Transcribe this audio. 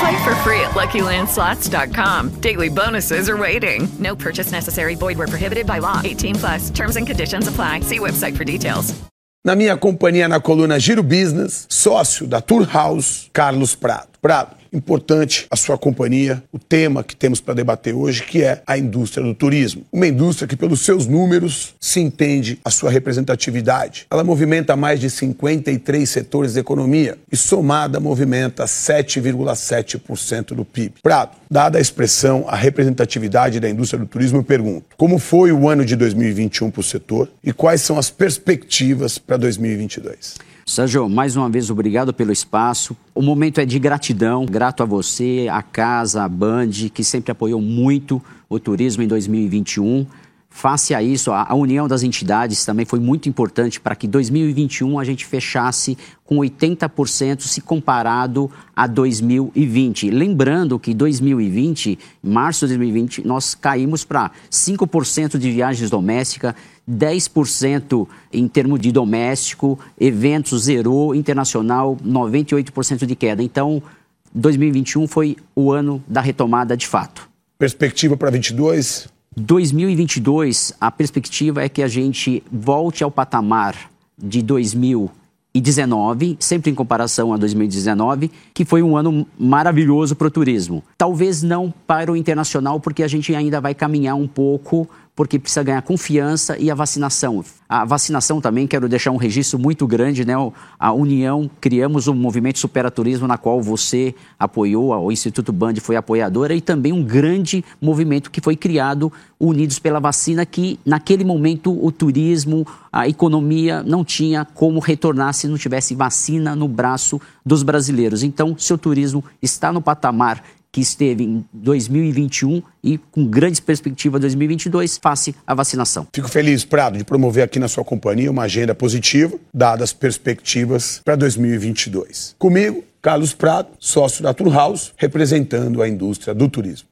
Play for free at LuckyLandSlots.com. Daily bonuses are waiting. No purchase necessary. Void where prohibited by law. 18 plus. Terms and conditions apply. See website for details. Na minha companhia na coluna Giro Business, sócio da Tour House, Carlos Prado. Prado, importante a sua companhia, o tema que temos para debater hoje, que é a indústria do turismo. Uma indústria que, pelos seus números, se entende a sua representatividade. Ela movimenta mais de 53 setores da economia e, somada, movimenta 7,7% do PIB. Prado, dada a expressão, a representatividade da indústria do turismo, eu pergunto: como foi o ano de 2021 para o setor e quais são as perspectivas para 2022? Sérgio, mais uma vez, obrigado pelo espaço. O momento é de gratidão. Grato a você, a casa, a Band, que sempre apoiou muito o turismo em 2021. Face a isso, a, união das entidades também foi muito importante para que 2021 a gente fechasse com 80% se comparado a 2020. Lembrando que 2020, março de 2020, nós caímos para 5% de viagens domésticas, 10% em termos de doméstico, eventos zerou, internacional 98% de queda. Então, 2021 foi o ano da retomada de fato. Perspectiva para 22? 2022, a perspectiva é que a gente volte ao patamar de 2019, sempre em comparação a 2019, que foi um ano maravilhoso para o turismo. Talvez não para o internacional, porque a gente ainda vai caminhar um pouco porque precisa ganhar confiança e a vacinação. A vacinação também, quero deixar um registro muito grande, né? A União, criamos um movimento Supera Turismo, na qual você apoiou, o Instituto Band foi apoiadora, e também um grande movimento que foi criado, Unidos pela Vacina, que naquele momento o turismo, a economia não tinha como retornar se não tivesse vacina no braço dos brasileiros. Então, seu turismo está no patamar que esteve em 2021 e com grandes perspectivas 2022 face à vacinação. Fico feliz, Prado, de promover aqui na sua companhia uma agenda positiva, dadas as perspectivas para 2022. Comigo, Carlos Prado, sócio da Tour House, representando a indústria do turismo.